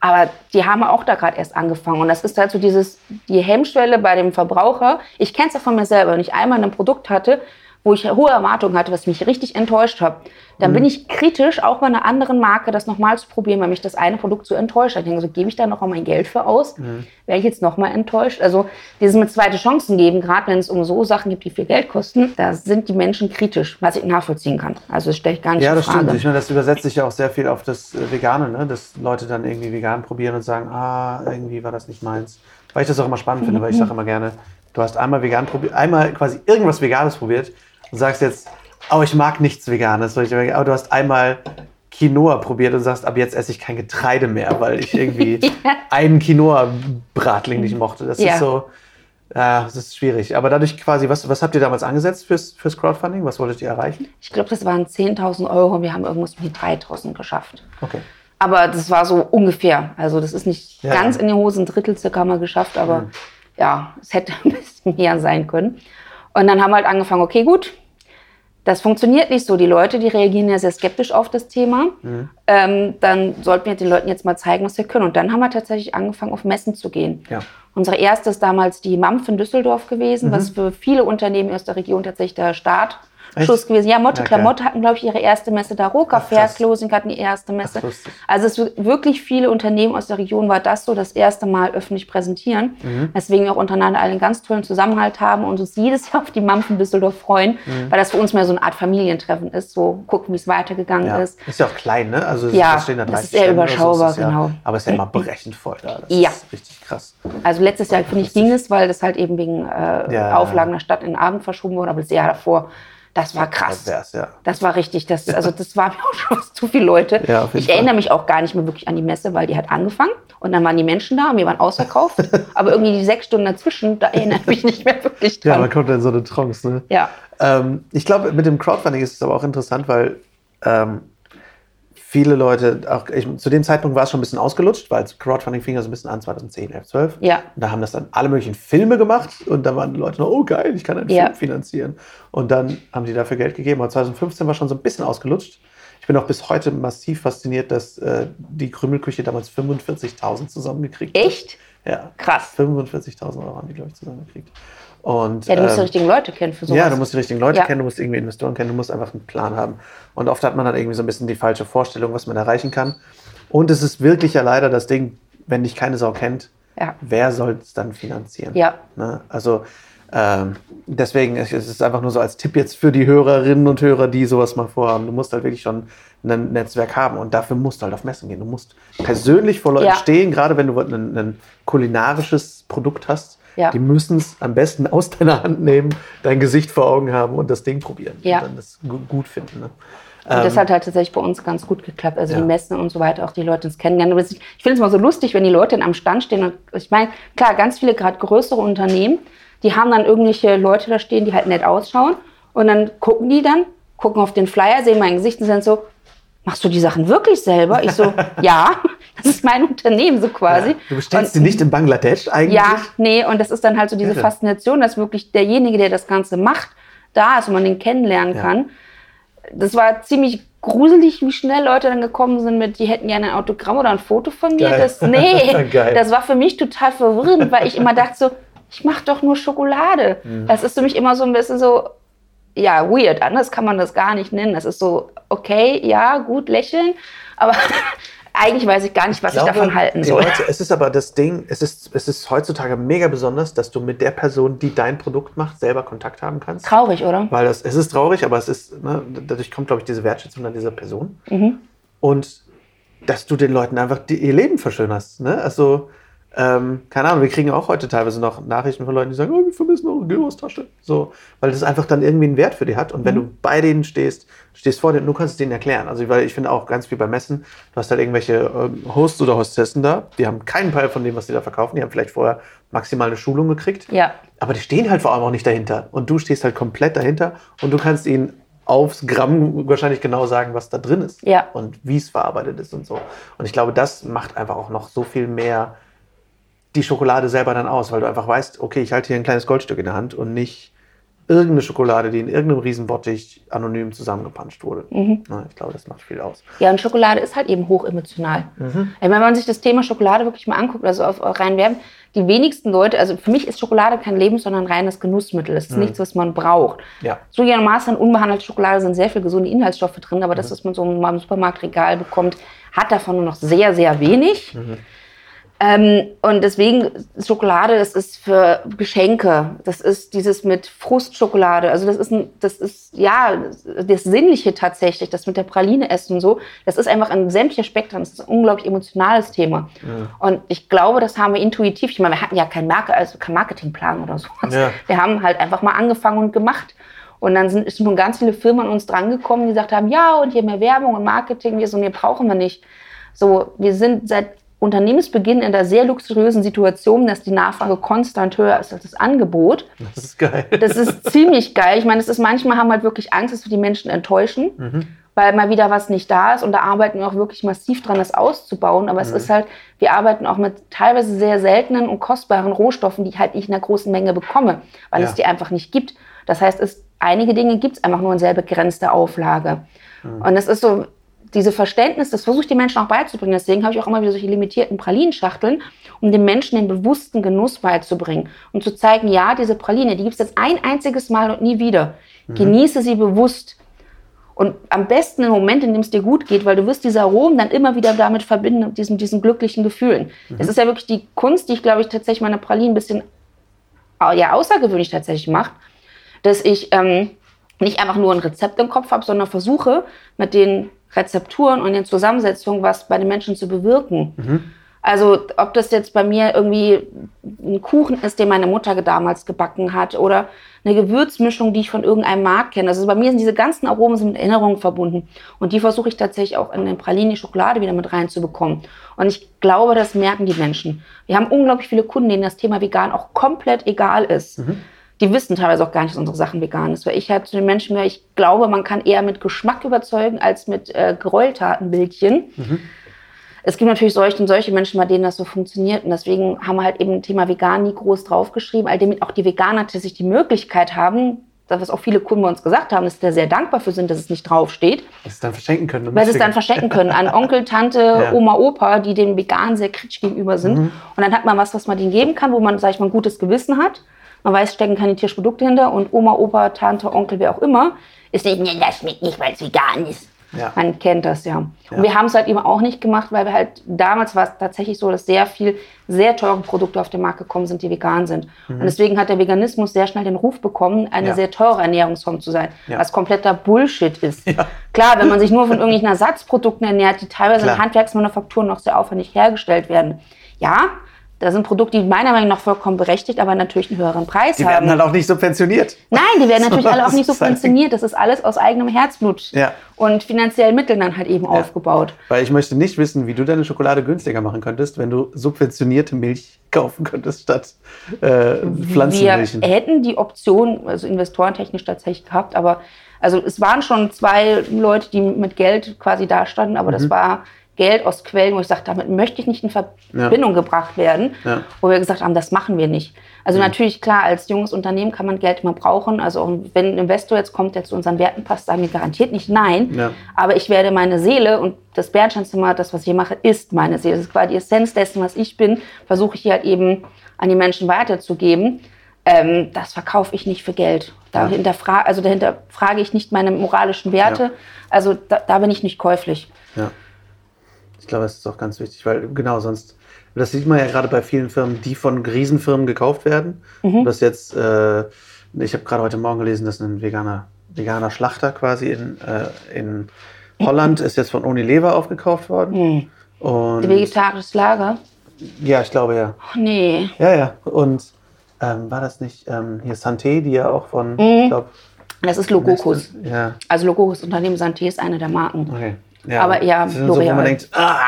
Aber die haben auch da gerade erst angefangen. Und das ist halt so dieses, die Hemmschwelle bei dem Verbraucher. Ich kenne es ja von mir selber. Wenn ich einmal ein Produkt hatte, wo ich hohe Erwartungen hatte, was mich richtig enttäuscht hat, dann Mhm. bin ich kritisch, auch bei einer anderen Marke das nochmal zu probieren, weil mich das eine Produkt so enttäuscht hat. Ich denke, so gebe ich da noch mal mein Geld für aus? Mhm. Wäre ich jetzt nochmal enttäuscht? Also dieses mit zweite Chancen geben, gerade wenn es um so Sachen gibt, die viel Geld kosten, da sind die Menschen kritisch, was ich nachvollziehen kann. Also das stelle ich gar nicht Ja, das Frage. stimmt. Ich meine, das übersetzt sich ja auch sehr viel auf das äh, Vegane, ne? dass Leute dann irgendwie vegan probieren und sagen, ah, irgendwie war das nicht meins. Weil ich das auch immer spannend finde, weil ich sage immer gerne, du hast einmal vegan probiert, einmal quasi irgendwas Veganes probiert und sagst jetzt, oh, ich mag nichts Veganes. Und ich Aber du hast einmal Quinoa probiert und sagst, ab jetzt esse ich kein Getreide mehr, weil ich irgendwie [LAUGHS] einen Quinoa-Bratling nicht mochte. Das Ja. ist so, ja, das ist schwierig. Aber dadurch quasi, was, was habt ihr damals angesetzt fürs, fürs Crowdfunding? Was wolltet ihr erreichen? Ich glaube, das waren 10.000 Euro und wir haben irgendwas die 3.000 geschafft. Okay. Aber das war so ungefähr. Also das ist nicht Ja, ganz ja. in die Hose, ein Drittel circa haben wir geschafft, aber ja, es hätte [LAUGHS] ein bisschen mehr sein können. Und dann haben wir halt angefangen, okay, gut, das funktioniert nicht so. Die Leute, die reagieren ja sehr skeptisch auf das Thema. Ähm, dann sollten wir den Leuten jetzt mal zeigen, was wir können. Und dann haben wir tatsächlich angefangen, auf Messen zu gehen. Ja. Unsere erste ist damals die MAMF in Düsseldorf gewesen, was für viele Unternehmen aus der Region tatsächlich der Startschuss Echt? gewesen. Ja, Motte Ja, Klamotte hatten, glaube ich, ihre erste Messe da. Roka Ach, Fair krass. Closing hatten die erste Messe. Ach, also es ist wirklich viele Unternehmen aus der Region war das so das erste Mal öffentlich präsentieren. Mhm. Deswegen wir auch untereinander alle einen ganz tollen Zusammenhalt haben und uns jedes Jahr auf die MAMF in Düsseldorf freuen, weil das für uns mehr so eine Art Familientreffen ist. So gucken, wie es weitergegangen Ja. ist. Ist ja auch klein, ne? Also es- Ja, es stehen da das 30 ist eher Stände oder so, überschaubar, es ist ja, genau. Aber es ist ja immer [CLEARS THROAT] brechend voll da. Das Ja. ist richtig krass. Also letztes Jahr, finde ich, ging es, weil das halt eben wegen äh, Ja. Auflagen der Stadt in den Abend verschoben wurde. Aber das Jahr davor, das war krass. Das ja. Das war richtig, das, also das war [LAUGHS] mir auch schon zu viele Leute. Ja, ich Fall. erinnere mich auch gar nicht mehr wirklich an die Messe, weil die hat angefangen und dann waren die Menschen da und wir waren ausverkauft. [LAUGHS] aber irgendwie die sechs Stunden dazwischen, da erinnere ich mich nicht mehr wirklich Ja, dran. man kommt in so eine Trance, ne? Ja, Ähm, ich glaube, mit dem Crowdfunding ist es aber auch interessant, weil ähm, viele Leute, auch ich, zu dem Zeitpunkt war es schon ein bisschen ausgelutscht, weil Crowdfunding fing ja so ein bisschen an 2010, 11, 12. Ja. Und da haben das dann alle möglichen Filme gemacht und da waren die Leute noch, oh geil, ich kann einen Ja. Film finanzieren. Und dann haben die dafür Geld gegeben. Aber 2015 war schon so ein bisschen ausgelutscht. Ich bin auch bis heute massiv fasziniert, dass äh, die Krümelküche damals 45.000 zusammengekriegt hat. echt? Ja. Krass. 45.000 Euro haben die, glaube ich, zusammengekriegt. Und, Ja, du musst die ähm, richtigen Leute kennen für sowas. ja, du musst die richtigen Leute Ja. kennen, du musst irgendwie Investoren kennen, du musst einfach einen Plan haben. Und oft hat man dann irgendwie so ein bisschen die falsche Vorstellung, was man erreichen kann. Und es ist wirklich ja leider das Ding, wenn dich keine Sau kennt, Ja. wer soll es dann finanzieren? Ja. Ne? Also ähm, deswegen es es ist einfach nur so als Tipp jetzt für die Hörerinnen und Hörer, die sowas mal vorhaben. Du musst halt wirklich schon ein Netzwerk haben und dafür musst du halt auf Messen gehen. Du musst persönlich vor Leuten Ja. stehen, gerade wenn du ein, ein kulinarisches Produkt hast. Ja. Die müssen es am besten aus deiner Hand nehmen, dein Gesicht vor Augen haben und das Ding probieren. Ja. Und dann das gu- gut finden. Ne? Und das hat halt tatsächlich bei uns ganz gut geklappt. Also Ja. die Messen und so weiter, auch die Leute uns kennenlernen. Ich finde es mal so lustig, wenn die Leute dann am Stand stehen. Und ich meine, klar, ganz viele gerade größere Unternehmen, die haben dann irgendwelche Leute da stehen, die halt nett ausschauen. Und dann gucken die dann, gucken auf den Flyer, sehen mein Gesicht und sind so, machst du die Sachen wirklich selber? Ich so, [LAUGHS] ja, das ist mein Unternehmen so quasi. Ja. Du bestellst Und- sie nicht in Bangladesch eigentlich? ja, nee, und das ist dann halt so diese Irre. Faszination, dass wirklich derjenige, der das Ganze macht, da ist und man den kennenlernen Ja. kann. Das war ziemlich gruselig, wie schnell Leute dann gekommen sind mit, die hätten gerne ein Autogramm oder ein Foto von mir. Geil. Das, nee, [LAUGHS] Geil. das war für mich total verwirrend, weil ich immer dachte so, ich mache doch nur Schokolade. Mhm. Das ist für mich immer so ein bisschen so, ja, weird. Anders kann man das gar nicht nennen. Das ist so, okay, ja, gut, lächeln, aber [LAUGHS] eigentlich weiß ich gar nicht, was ich, glaube, davon halten soll. Leute, es ist aber das Ding, es ist, es ist heutzutage mega besonders, dass du mit der Person, die dein Produkt macht, selber Kontakt haben kannst. Traurig, oder? Weil das, es ist traurig, aber es ist, ne, dadurch kommt, glaube ich, diese Wertschätzung an dieser Person. Mhm. Und dass du den Leuten einfach die, ihr Leben verschönerst. Ne? Also, ähm, keine Ahnung, wir kriegen auch heute teilweise noch Nachrichten von Leuten, die sagen, oh, wir vermissen eure Gyros-Tasche. So, weil das einfach dann irgendwie einen Wert für die hat. Und wenn Mhm. du bei denen stehst, stehst vor denen, du kannst es denen erklären. Also, weil ich finde auch ganz viel bei Messen, du hast halt irgendwelche ähm, Hosts oder Hostessen da, die haben keinen Peil von dem, was sie da verkaufen. Die haben vielleicht vorher maximal eine Schulung gekriegt. Ja. Aber die stehen halt vor allem auch nicht dahinter. Und du stehst halt komplett dahinter und du kannst ihnen aufs Gramm wahrscheinlich genau sagen, was da drin ist. Ja. Und wie es verarbeitet ist und so. Und ich glaube, das macht einfach auch noch so viel mehr die Schokolade selber dann aus, weil du einfach weißt, okay, ich halte hier ein kleines Goldstück in der Hand und nicht irgendeine Schokolade, die in irgendeinem Riesenbottich anonym zusammengepanscht wurde. Mhm. Na, ich glaube, das macht viel aus. Ja, und Schokolade ist halt eben hochemotional. Mhm. Wenn man sich das Thema Schokolade wirklich mal anguckt, also auf, rein Werben, die wenigsten Leute, also für mich ist Schokolade kein Leben, sondern reines Genussmittel. Es ist nichts, was man braucht. Mhm. Ja. Zugegebenermaßen unbehandelte Schokolade sind sehr viel gesunde Inhaltsstoffe drin, aber Mhm. das, was man so im Supermarktregal bekommt, hat davon nur noch sehr, sehr wenig. Ähm, und deswegen Schokolade, das ist für Geschenke. Das ist dieses mit Frustschokolade. Also das ist, ein, das ist ja das Sinnliche tatsächlich, das mit der Praline essen und so. Das ist einfach ein sämtlicher Spektrum. Das ist ein unglaublich emotionales Thema. Und ich glaube, das haben wir intuitiv. Ich meine, wir hatten ja keinen Marke, also keinen Marketingplan oder sowas. Ja. Wir haben halt einfach mal angefangen und gemacht. Und dann sind schon ganz viele Firmen an uns drangekommen, die gesagt haben, ja, und hier mehr Werbung und Marketing, wir so, nee, brauchen wir nicht. So, wir sind seit Unternehmensbeginn in der sehr luxuriösen Situation, dass die Nachfrage konstant höher ist als das Angebot. Das ist geil. Das ist ziemlich geil. Ich meine, es ist manchmal haben halt wirklich Angst, dass wir die Menschen enttäuschen, Mhm. weil mal wieder was nicht da ist. Und da arbeiten wir auch wirklich massiv dran, das auszubauen. Aber es ist halt, wir arbeiten auch mit teilweise sehr seltenen und kostbaren Rohstoffen, die halt ich in einer großen Menge bekomme, weil Ja. es die einfach nicht gibt. Das heißt, es, einige Dinge gibt es einfach nur in sehr begrenzter Auflage. Und es ist so, diese Verständnis, das versuche ich den Menschen auch beizubringen. Deswegen habe ich auch immer wieder solche limitierten Pralinschachteln. um den Menschen den bewussten Genuss beizubringen und zu zeigen, ja, diese Praline, die gibt es jetzt ein einziges Mal und nie wieder. Mhm. Genieße sie bewusst. Und am besten im Moment, in dem es dir gut geht, weil du wirst diese Aromen dann immer wieder damit verbinden, mit diesen, diesen glücklichen Gefühlen. Mhm. Es ist ja wirklich die Kunst, die ich, glaube ich, tatsächlich meine Pralinen ein bisschen ja, außergewöhnlich tatsächlich macht, dass ich ähm, nicht einfach nur ein Rezept im Kopf habe, sondern versuche mit den Rezepturen und den Zusammensetzungen was bei den Menschen zu bewirken. Mhm. Also ob das jetzt bei mir irgendwie ein Kuchen ist, den meine Mutter damals gebacken hat oder eine Gewürzmischung, die ich von irgendeinem Markt kenne. Also bei mir sind diese ganzen Aromen mit Erinnerungen verbunden und die versuche ich tatsächlich auch in den Pralinen, die Schokolade wieder mit reinzubekommen. Und ich glaube, das merken die Menschen. Wir haben unglaublich viele Kunden, denen das Thema vegan auch komplett egal ist. Mhm die wissen teilweise auch gar nicht, dass unsere Sachen vegan ist. Weil ich halt zu den Menschen mehr, ich glaube, man kann eher mit Geschmack überzeugen als mit äh, Gräueltatenbildchen. Mhm. Es gibt natürlich solche und solche Menschen, bei denen das so funktioniert. Und deswegen haben wir halt eben Thema vegan nie groß draufgeschrieben, all damit auch die Veganer tatsächlich die Möglichkeit haben, das, was auch viele Kunden bei uns gesagt haben, dass sie da sehr dankbar für sind, dass es nicht draufsteht. Dass sie es dann verschenken können. Weil sie es dann verschenken können an [LAUGHS] Onkel, Tante, ja. Oma, Opa, die dem Vegan sehr kritisch gegenüber sind. Mhm. Und dann hat man was, was man denen geben kann, wo man, sag ich mal, ein gutes Gewissen hat. Man weiß, stecken keine Tierprodukte hinter und Oma, Opa, Tante, Onkel, wer auch immer, ist nicht, nee, das schmeckt nicht, weil es vegan ist. Ja. Man kennt das ja. ja. Und wir haben es halt eben auch nicht gemacht, weil wir halt damals war es tatsächlich so, dass sehr viel sehr teure Produkte auf den Markt gekommen sind, die vegan sind. Mhm. Und deswegen hat der Veganismus sehr schnell den Ruf bekommen, eine ja. sehr teure Ernährungsform zu sein, was kompletter Bullshit ist. Klar, wenn man sich nur von irgendwelchen Ersatzprodukten ernährt, die teilweise Klar. in Handwerksmanufakturen noch sehr aufwendig hergestellt werden. Ja, da sind Produkte, die meiner Meinung nach vollkommen berechtigt, aber natürlich einen höheren Preis die haben. Die werden halt auch nicht subventioniert. Nein, die werden natürlich alle auch nicht [LAUGHS] subventioniert. Das ist alles aus eigenem Herzblut ja. und finanziellen Mitteln dann halt eben ja. aufgebaut. Weil ich möchte nicht wissen, wie du deine Schokolade günstiger machen könntest, wenn du subventionierte Milch kaufen könntest statt äh, Pflanzenmilch. Wir hätten die Option, also investorentechnisch tatsächlich gehabt, aber also es waren schon zwei Leute, die mit Geld quasi dastanden, aber mhm. das war Geld aus Quellen, wo ich sagte, damit möchte ich nicht in Verbindung ja. gebracht werden, ja. wo wir gesagt haben, das machen wir nicht. Also mhm. natürlich, klar, als junges Unternehmen kann man Geld immer brauchen. Also wenn ein Investor jetzt kommt, der zu unseren Werten passt, sagen wir garantiert nicht nein. Ja. Aber ich werde meine Seele und das Bernsteinzimmer, das, was ich hier mache, ist meine Seele. Das ist quasi die Essenz dessen, was ich bin, versuche ich hier halt eben an die Menschen weiterzugeben. Ähm, das verkaufe ich nicht für Geld. Dahinter, also dahinter frage ich nicht meine moralischen Werte. Also da, da bin ich nicht käuflich. Ja. Ich glaube, das ist auch ganz wichtig, weil genau sonst, das sieht man ja gerade bei vielen Firmen, die von Riesenfirmen gekauft werden. Mhm. Das jetzt, äh, ich habe gerade heute Morgen gelesen, dass ein veganer, veganer Schlachter quasi in, äh, in Holland ist jetzt von Unilever aufgekauft worden. Mhm. Und Vegetarisches Lager? Ja, ich glaube ja. Ach, nee. Ja, ja. Und ähm, war das nicht ähm, hier Santé, die ja auch von, mhm. ich glaube. Das ist Logocus. Ja. Also Logocus Unternehmen Santé ist eine der Marken. Okay. Ja, aber ja, so, wo man denkt, ah,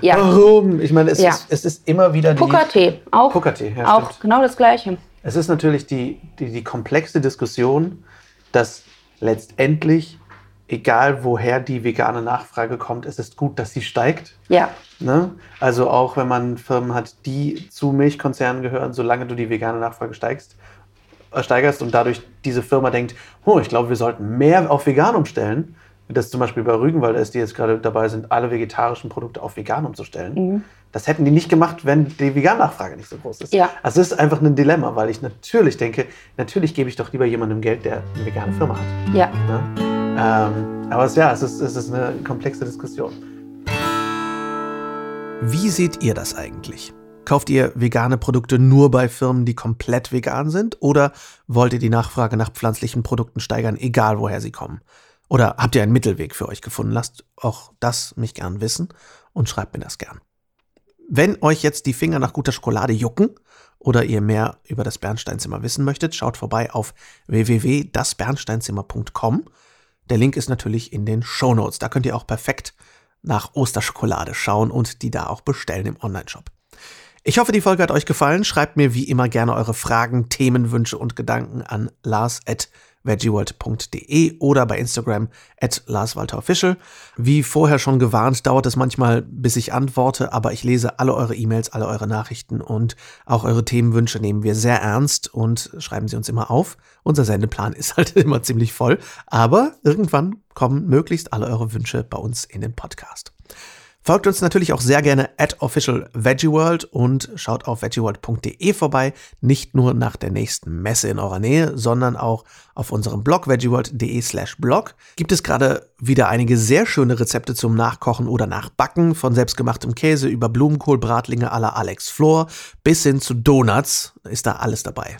ja. warum? Ich meine, es, ja. ist, es ist immer wieder die... Puckertee, auch, Puckertee, ja, auch genau das Gleiche. Es ist natürlich die, die, die komplexe Diskussion, dass letztendlich, egal woher die vegane Nachfrage kommt, es ist gut, dass sie steigt. Ja. Ne? Also auch wenn man Firmen hat, die zu Milchkonzernen gehören, solange du die vegane Nachfrage steigst, äh, steigerst und dadurch diese Firma denkt, oh, ich glaube, wir sollten mehr auf vegan umstellen, dass zum Beispiel bei Rügenwald ist, die jetzt gerade dabei sind, alle vegetarischen Produkte auf vegan umzustellen. Mhm. Das hätten die nicht gemacht, wenn die Vegan-Nachfrage nicht so groß ist. Ja. Also es ist einfach ein Dilemma, weil ich natürlich denke, natürlich gebe ich doch lieber jemandem Geld, der eine vegane Firma hat. Ja. ja? Ähm, aber es, ja, es ist, es ist eine komplexe Diskussion. Wie seht ihr das eigentlich? Kauft ihr vegane Produkte nur bei Firmen, die komplett vegan sind? Oder wollt ihr die Nachfrage nach pflanzlichen Produkten steigern, egal woher sie kommen? Oder habt ihr einen Mittelweg für euch gefunden? Lasst auch das mich gern wissen und schreibt mir das gern. Wenn euch jetzt die Finger nach guter Schokolade jucken oder ihr mehr über das Bernsteinzimmer wissen möchtet, schaut vorbei auf www.dasbernsteinzimmer.com. Der Link ist natürlich in den Show Notes. Da könnt ihr auch perfekt nach Osterschokolade schauen und die da auch bestellen im Onlineshop. Ich hoffe, die Folge hat euch gefallen. Schreibt mir wie immer gerne eure Fragen, Themenwünsche und Gedanken an lars@ veggieworld.de oder bei Instagram at larswalterofficial. Wie vorher schon gewarnt, dauert es manchmal, bis ich antworte, aber ich lese alle eure E-Mails, alle eure Nachrichten und auch eure Themenwünsche nehmen wir sehr ernst und schreiben sie uns immer auf. Unser Sendeplan [LAUGHS] ist halt immer ziemlich voll, aber irgendwann kommen möglichst alle eure Wünsche bei uns in den Podcast. Folgt uns natürlich auch sehr gerne at official veggieworld und schaut auf veggieworld.de vorbei. Nicht nur nach der nächsten Messe in eurer Nähe, sondern auch auf unserem Blog veggieworld.de slash blog gibt es gerade wieder einige sehr schöne Rezepte zum Nachkochen oder Nachbacken, von selbstgemachtem Käse über Blumenkohlbratlinge à la Alex Flor bis hin zu Donuts ist da alles dabei.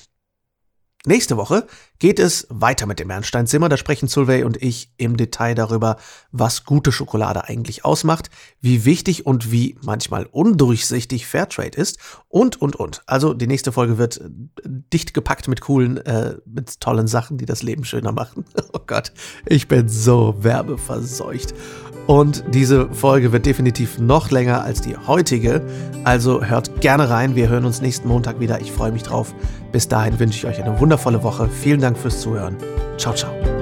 Nächste Woche geht es weiter mit dem Bernsteinzimmer. Da sprechen Solveig und ich im Detail darüber, was gute Schokolade eigentlich ausmacht, wie wichtig und wie manchmal undurchsichtig Fairtrade ist und, und, und. Also die nächste Folge wird äh, dicht gepackt mit coolen, äh, mit tollen Sachen, die das Leben schöner machen. [LAUGHS] Oh Gott, ich bin so werbeverseucht. Und diese Folge wird definitiv noch länger als die heutige. Also hört gerne rein. Wir hören uns nächsten Montag wieder. Ich freue mich drauf. Bis dahin wünsche ich euch eine wundervolle Woche. Vielen Dank fürs Zuhören. Ciao, ciao.